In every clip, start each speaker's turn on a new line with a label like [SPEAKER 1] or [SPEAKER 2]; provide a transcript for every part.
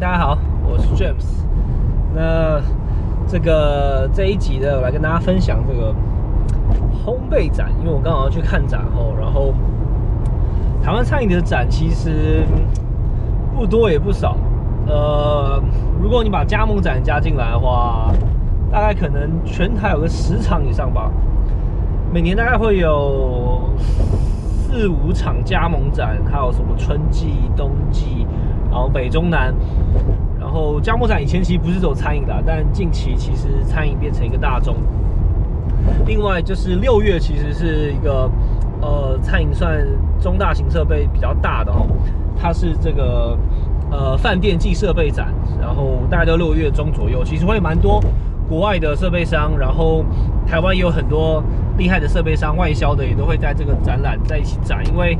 [SPEAKER 1] 大家好，我是 James。那这个这一集呢，我来跟大家分享这个烘焙展，因为我刚好要去看展哦，然后台湾餐饮的展其实不多也不少。呃，如果你把加盟展加进来的话，大概可能全台有个十场以上吧。每年大概会有四五场加盟展，还有什么春季、冬季，然后北中南。然后加盟展以前其实不是走餐饮的，但近期其实餐饮变成一个大众。另外就是六月其实是一个呃餐饮算中大型设备比较大的哦，它是这个呃饭店暨设备展，然后大概都六月中左右，其实会蛮多国外的设备商，然后台湾也有很多厉害的设备商外销的也都会在这个展览在一起展，因为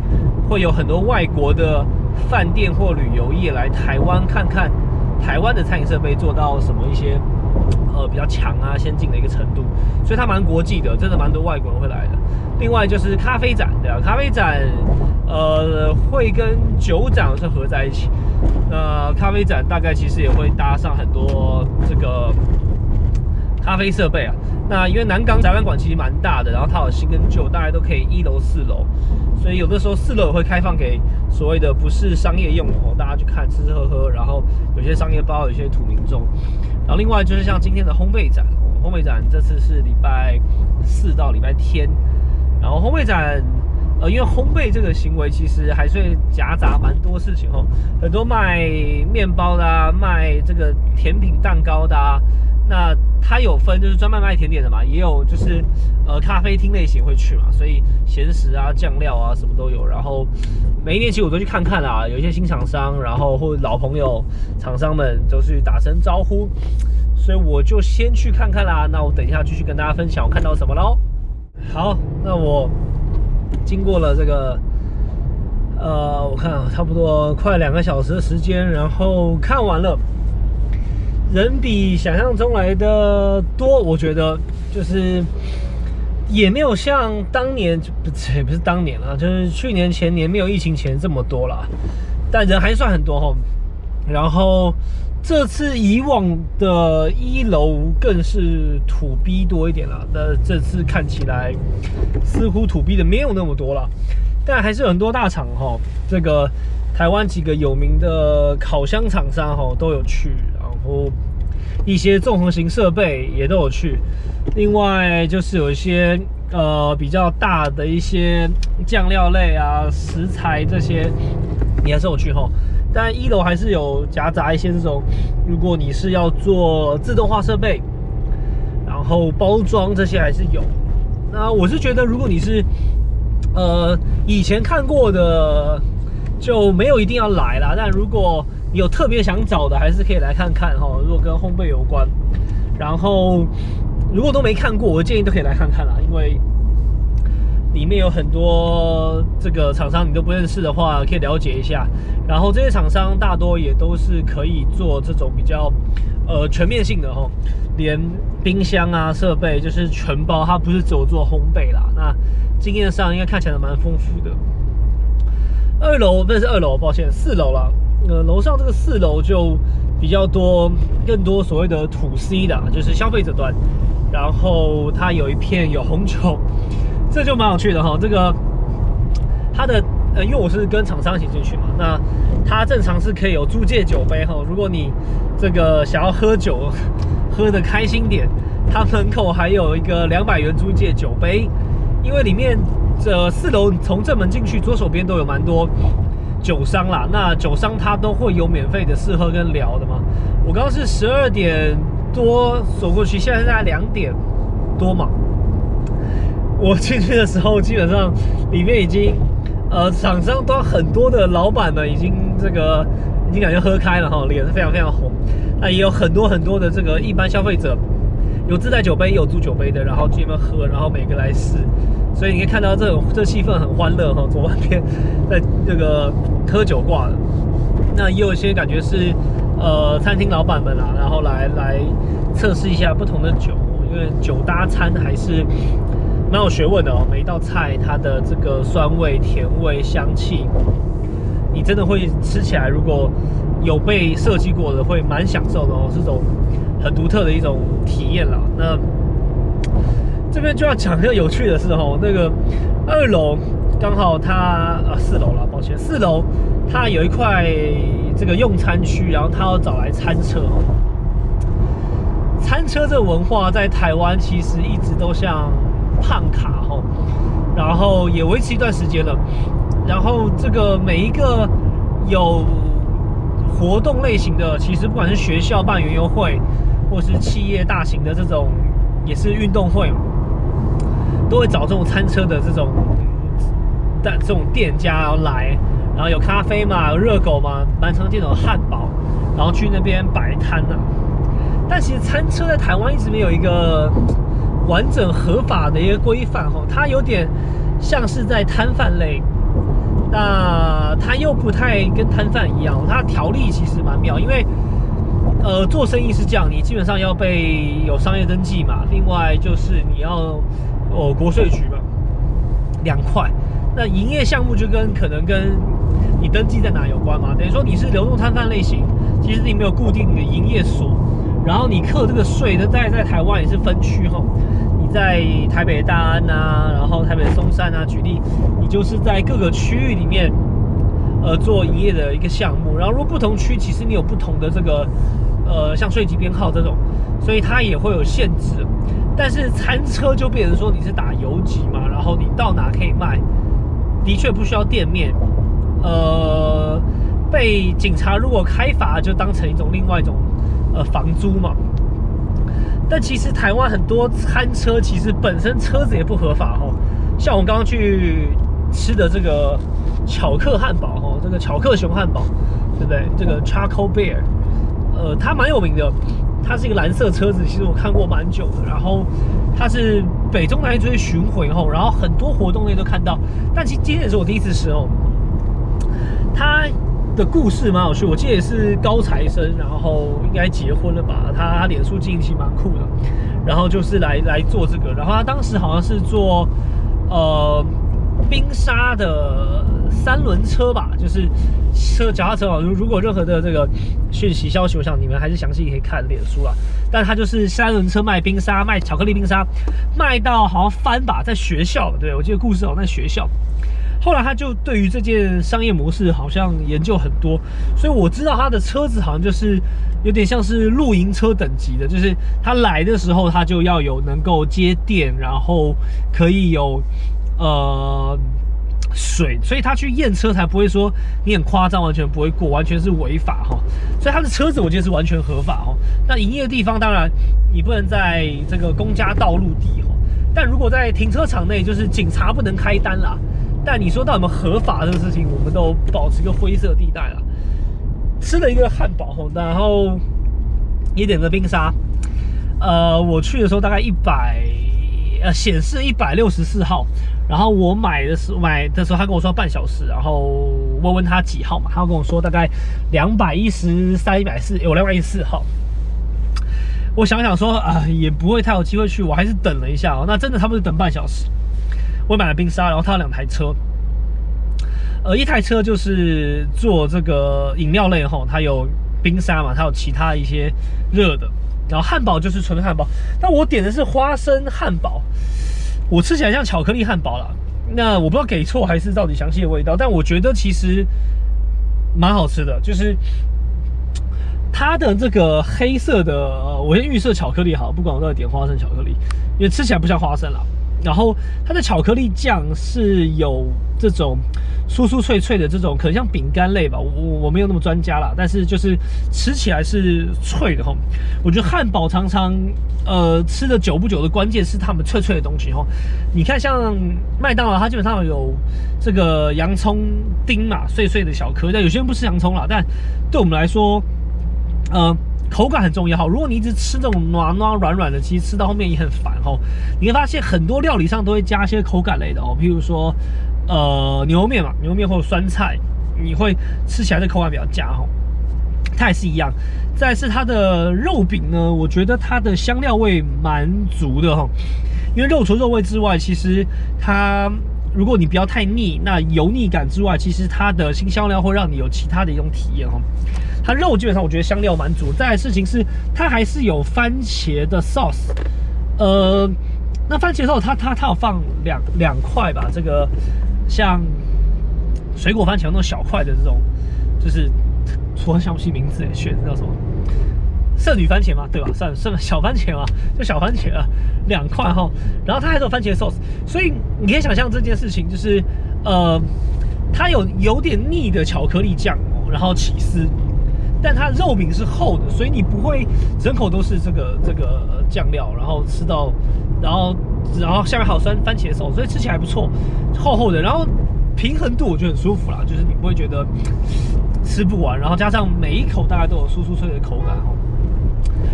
[SPEAKER 1] 会有很多外国的饭店或旅游业来台湾看看。台湾的餐饮设备做到什么一些呃比较强啊先进的一个程度，所以它蛮国际的，真的蛮多外国人会来的。另外就是咖啡展，对啊，咖啡展呃会跟酒展是合在一起。那咖啡展大概其实也会搭上很多这个咖啡设备啊。那因为南港展览馆其实蛮大的，然后它有新跟旧，大概都可以一楼四楼，所以有的时候四楼会开放给所谓的不是商业用哦，大家去看吃吃喝喝，然后有些商业包，有些土民众。然后另外就是像今天的烘焙展，烘焙展这次是礼拜四到礼拜天，然后烘焙展，呃，因为烘焙这个行为其实还是夹杂蛮多事情哦，很多卖面包的，啊，卖这个甜品蛋糕的。啊。那它有分，就是专门卖甜点的嘛，也有就是呃咖啡厅类型会去嘛，所以咸食啊、酱料啊什么都有。然后每一年其实我都去看看啦，有一些新厂商，然后或老朋友厂商们都去打声招呼，所以我就先去看看啦。那我等一下继续跟大家分享我看到什么喽。好，那我经过了这个呃，我看差不多快两个小时的时间，然后看完了。人比想象中来的多，我觉得就是也没有像当年，不也不是当年了，就是去年前年没有疫情前这么多了，但人还算很多哈。然后这次以往的一楼更是土逼多一点了，那这次看起来似乎土逼的没有那么多了，但还是很多大厂哈，这个台湾几个有名的烤箱厂商哈都有去。然后，一些纵横型设备也都有去，另外就是有一些呃比较大的一些酱料类啊食材这些，你还是有去吼。但一楼还是有夹杂一些这种，如果你是要做自动化设备，然后包装这些还是有。那我是觉得，如果你是呃以前看过的，就没有一定要来啦。但如果有特别想找的，还是可以来看看哈。如果跟烘焙有关，然后如果都没看过，我建议都可以来看看啦，因为里面有很多这个厂商你都不认识的话，可以了解一下。然后这些厂商大多也都是可以做这种比较呃全面性的哈，连冰箱啊设备就是全包，它不是只有做烘焙啦。那经验上应该看起来蛮丰富的。二楼不是二楼，抱歉，四楼了。呃，楼上这个四楼就比较多，更多所谓的土 C 的，就是消费者端。然后它有一片有红酒，这就蛮有趣的哈。这个 它的呃，因为我是跟厂商一起进去嘛，那它正常是可以有租借酒杯哈。如果你这个想要喝酒，喝的开心点，它门口还有一个两百元租借酒杯，因为里面这四楼从正门进去，左手边都有蛮多。酒商啦，那酒商他都会有免费的试喝跟聊的嘛。我刚刚是十二点多走过去，现在是在两点多嘛。我进去的时候，基本上里面已经呃厂商都很多的老板们已经这个已经感觉喝开了哈，脸是非常非常红。那也有很多很多的这个一般消费者，有自带酒杯，有租酒杯的，然后进门喝，然后每个来试。所以你可以看到这这气氛很欢乐哈，左半边在这个喝酒挂的，那也有一些感觉是呃餐厅老板们啊，然后来来测试一下不同的酒，因为酒搭餐还是蛮有学问的哦。每一道菜它的这个酸味、甜味、香气，你真的会吃起来，如果有被设计过的，会蛮享受的哦，是种很独特的一种体验啦。那这边就要讲一个有趣的事哦，那个二楼刚好它啊四楼了，抱歉，四楼它有一块这个用餐区，然后他要找来餐车哦。餐车这文化在台湾其实一直都像胖卡哈，然后也维持一段时间了。然后这个每一个有活动类型的，其实不管是学校办园游会，或是企业大型的这种也是运动会，都会找这种餐车的这种但这种店家来，然后有咖啡嘛，有热狗嘛，蛮常见的汉堡，然后去那边摆摊呢。但其实餐车在台湾一直没有一个完整合法的一个规范哈，它有点像是在摊贩类，那它又不太跟摊贩一样，它条例其实蛮妙，因为呃做生意是这样，你基本上要被有商业登记嘛，另外就是你要哦国税局嘛，两块，那营业项目就跟可能跟你登记在哪有关嘛，等于说你是流动摊贩类型，其实你没有固定的营业所。然后你课这个税那，在在台湾也是分区哈。你在台北大安呐，然后台北松山啊，举例，你就是在各个区域里面，呃，做营业的一个项目。然后如果不同区，其实你有不同的这个，呃，像税级编号这种，所以它也会有限制。但是餐车就变成说你是打游击嘛，然后你到哪可以卖，的确不需要店面。呃，被警察如果开罚，就当成一种另外一种。呃，房租嘛，但其实台湾很多餐车其实本身车子也不合法哦。像我刚刚去吃的这个巧克汉堡哈，这个巧克熊汉堡，对不对？这个 Charcoal Bear，呃，它蛮有名的，它是一个蓝色车子，其实我看过蛮久的。然后它是北中南追巡回后，然后很多活动内都看到。但其实今天也是我第一次吃哦，它。的故事蛮有趣，我记得也是高材生，然后应该结婚了吧？他脸书经营蛮酷的，然后就是来来做这个，然后他当时好像是做呃冰沙的三轮车吧，就是车脚踏车啊。如如果任何的这个讯息消息，我想你们还是详细可以看脸书啊。但他就是三轮车卖冰沙，卖巧克力冰沙，卖到好像翻吧，在学校，对我记得故事好像在学校。后来他就对于这件商业模式好像研究很多，所以我知道他的车子好像就是有点像是露营车等级的，就是他来的时候他就要有能够接电，然后可以有呃所以他去验车才不会说你很夸张，完全不会过，完全是违法哈。所以他的车子我觉得是完全合法哈。那营业地方当然你不能在这个公家道路地哈，但如果在停车场内，就是警察不能开单啦。但你说到什么合法这个事情，我们都保持一个灰色地带了。吃了一个汉堡，然后也点个冰沙。呃，我去的时候大概一百，呃，显示一百六十四号。然后我买的时买的时候，他跟我说半小时。然后问问他几号嘛，他跟我说大概两百一十三、一百四，有两百一十四号。我想想说啊，也不会太有机会去，我还是等了一下哦。那真的差不多等半小时。我买了冰沙，然后他有两台车，呃，一台车就是做这个饮料类吼，它有冰沙嘛，它有其他一些热的，然后汉堡就是纯汉堡，但我点的是花生汉堡，我吃起来像巧克力汉堡了，那我不知道给错还是到底详细的味道，但我觉得其实蛮好吃的，就是它的这个黑色的，我先预设巧克力好，不管我到底点花生巧克力，因为吃起来不像花生了。然后它的巧克力酱是有这种酥酥脆脆的这种，可能像饼干类吧，我我没有那么专家啦，但是就是吃起来是脆的哈。我觉得汉堡常常呃吃的久不久的关键是它们脆脆的东西哈。你看像麦当劳，它基本上有这个洋葱丁嘛，碎碎的小颗，但有些人不吃洋葱啦，但对我们来说，呃。口感很重要哈，如果你一直吃这种软软软软的，其实吃到后面也很烦哈。你会发现很多料理上都会加一些口感类的哦，譬如说，呃，牛肉面嘛，牛肉面或者酸菜，你会吃起来的口感比较佳哈。它也是一样。再是它的肉饼呢，我觉得它的香料味蛮足的哈，因为肉除肉味之外，其实它如果你不要太腻，那油腻感之外，其实它的新香料会让你有其他的一种体验哈。它肉基本上我觉得香料蛮足。再来事情是它还是有番茄的 sauce，呃，那番茄 sauce 它它它有放两两块吧，这个像水果番茄那种小块的这种，就是突然想不起名字哎，选叫什么？圣女番茄嘛，对吧？算算了 小番茄嘛，就小番茄啊，两块哈。然后它还有番茄 sauce，所以你可以想象这件事情就是，呃，它有有点腻的巧克力酱，然后起司，但它肉饼是厚的，所以你不会整口都是这个这个酱料，然后吃到，然后然后下面还有酸番茄 sauce，所以吃起来不错，厚厚的，然后平衡度我觉得很舒服啦，就是你不会觉得吃不完，然后加上每一口大概都有酥酥脆的口感哦。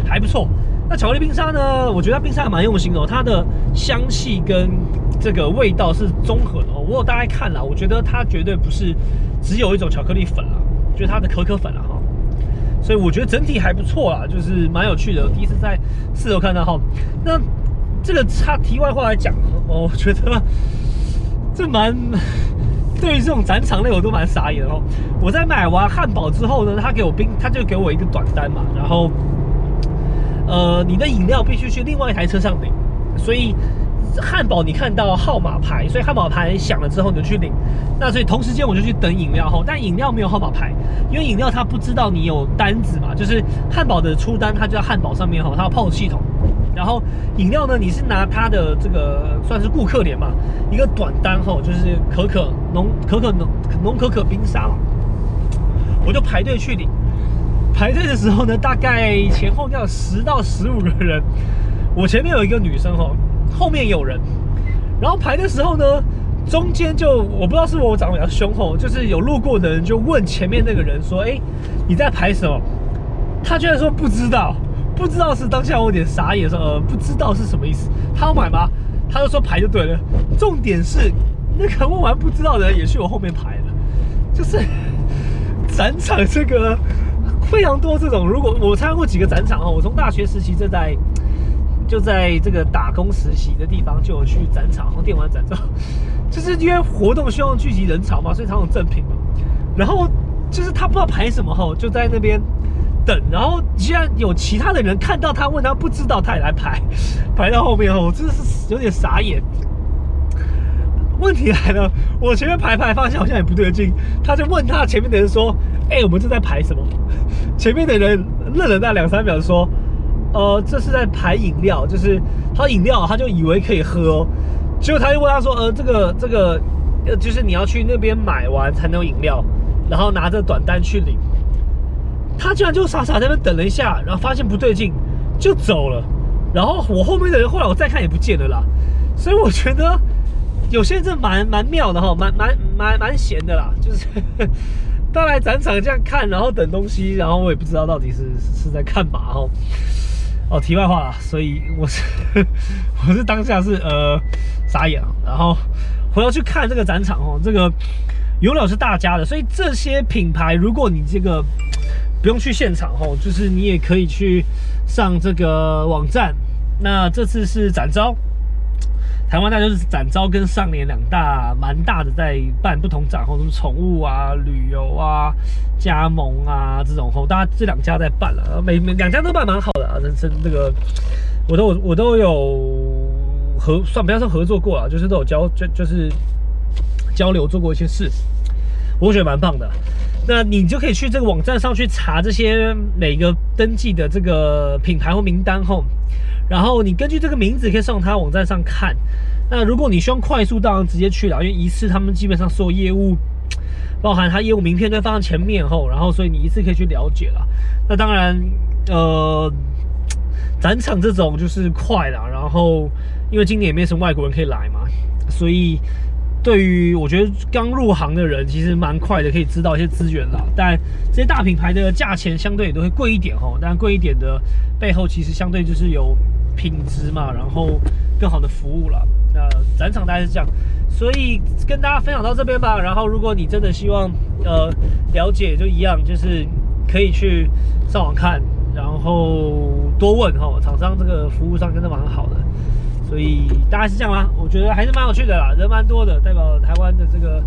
[SPEAKER 1] 还不错。那巧克力冰沙呢？我觉得它冰沙蛮用心的，它的香气跟这个味道是综合的哦。我有大概看了，我觉得它绝对不是只有一种巧克力粉了，就是它的可可粉了。所以我觉得整体还不错啦，就是蛮有趣的。第一次在四楼看到哈。那这个插题外话来讲，我觉得 这蛮对于这种展场类我都蛮傻眼哦。我在买完汉堡之后呢，他给我冰，他就给我一个短单嘛，然后。呃，你的饮料必须去另外一台车上领，所以汉堡你看到号码牌，所以汉堡牌响了之后你就去领。那所以同时间我就去等饮料哈，但饮料没有号码牌，因为饮料它不知道你有单子嘛，就是汉堡的出单它就在汉堡上面哈，它有 POS 系统。然后饮料呢，你是拿它的这个算是顾客脸嘛，一个短单哈，就是可可浓可可浓浓可可冰沙嘛，我就排队去领。排队的时候呢，大概前后要十到十五个人。我前面有一个女生哦，后面有人。然后排的时候呢，中间就我不知道是我长得比较凶吼，就是有路过的人就问前面那个人说：“哎，你在排什么？”他居然说不知道，不知道是当下我有点傻眼，说呃不知道是什么意思？他要买吗？他就说排就对了。重点是那个问完不知道的人也去我后面排了，就是展场这个。非常多这种，如果我参加过几个展场哦，我从大学时期就在就在这个打工实习的地方就有去展场，电玩展场，就是因为活动希望聚集人潮嘛，所以常有赠品嘛。然后就是他不知道排什么哈，就在那边等。然后既然有其他的人看到他，问他不知道，他也来排，排到后面后，我，真的是有点傻眼。问题来了，我前面排排发现好像也不对劲，他就问他前面的人说：“哎，我们正在排什么？” 前面的人愣了那两三秒，说：“呃，这是在排饮料，就是他饮料，他就以为可以喝，结果他就问他说：‘呃，这个这个，呃，就是你要去那边买完才能有饮料，然后拿着短单去领。’他居然就傻傻在那等了一下，然后发现不对劲，就走了。然后我后面的人后来我再看也不见了啦，所以我觉得。”有些人真蛮蛮妙的哈，蛮蛮蛮蛮闲的啦，就是 他来展场这样看，然后等东西，然后我也不知道到底是是在看嘛哈。哦，题外话啦，所以我是我是当下是呃傻眼了，然后回头去看这个展场哦，这个游乐是大家的，所以这些品牌，如果你这个不用去现场哦，就是你也可以去上这个网站。那这次是展招。台湾大就是展昭跟上联两大蛮大的在办不同展后，什么宠物啊、旅游啊、加盟啊这种后，大家这两家在办了，每每两家都办蛮好的啊，人生这个我都我都有合算不要说合作过啊，就是都有交就就是交流做过一些事，我觉得蛮棒的。那你就可以去这个网站上去查这些每个登记的这个品牌或名单后。然后你根据这个名字可以上他网站上看。那如果你希望快速，到直接去了，因为一次他们基本上所有业务，包含他业务名片都放在前面后，然后所以你一次可以去了解了。那当然，呃，展场这种就是快了，然后因为今年也没什么外国人可以来嘛，所以。对于我觉得刚入行的人，其实蛮快的，可以知道一些资源啦。但这些大品牌的价钱相对也都会贵一点哦。但贵一点的背后，其实相对就是有品质嘛，然后更好的服务了。那展场大概是这样，所以跟大家分享到这边吧。然后如果你真的希望呃了解，就一样，就是可以去上网看，然后多问哈。厂商这个服务上真的蛮好的。所以大概是这样啦，我觉得还是蛮有趣的啦，人蛮多的，代表台湾的这个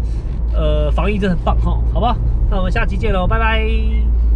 [SPEAKER 1] 呃防疫真的很棒哈，好吧？那我们下期见喽，拜拜。